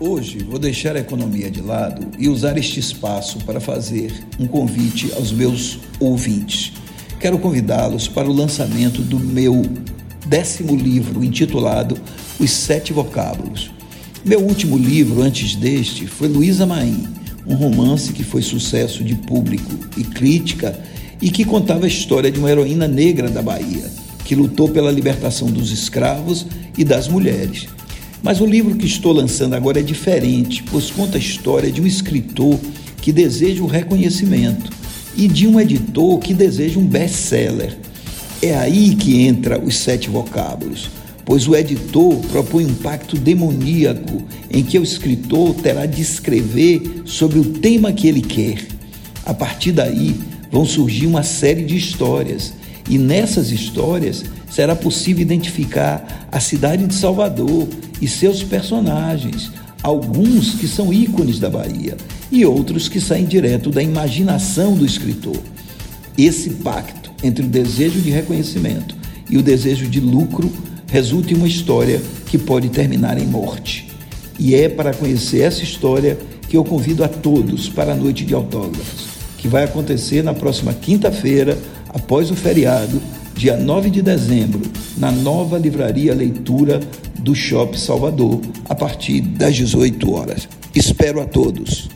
Hoje vou deixar a economia de lado e usar este espaço para fazer um convite aos meus ouvintes. Quero convidá-los para o lançamento do meu décimo livro intitulado Os Sete Vocábulos. Meu último livro antes deste foi Luísa Maim, um romance que foi sucesso de público e crítica e que contava a história de uma heroína negra da Bahia, que lutou pela libertação dos escravos e das mulheres. Mas o livro que estou lançando agora é diferente, pois conta a história de um escritor que deseja o reconhecimento e de um editor que deseja um best-seller. É aí que entra os sete vocábulos, pois o editor propõe um pacto demoníaco em que o escritor terá de escrever sobre o tema que ele quer. A partir daí vão surgir uma série de histórias, e nessas histórias será possível identificar a cidade de Salvador e seus personagens, alguns que são ícones da Bahia e outros que saem direto da imaginação do escritor. Esse pacto entre o desejo de reconhecimento e o desejo de lucro resulta em uma história que pode terminar em morte. E é para conhecer essa história que eu convido a todos para a noite de autógrafos, que vai acontecer na próxima quinta-feira, após o feriado, dia 9 de dezembro, na nova livraria Leitura do Shopping Salvador, a partir das 18 horas. Espero a todos.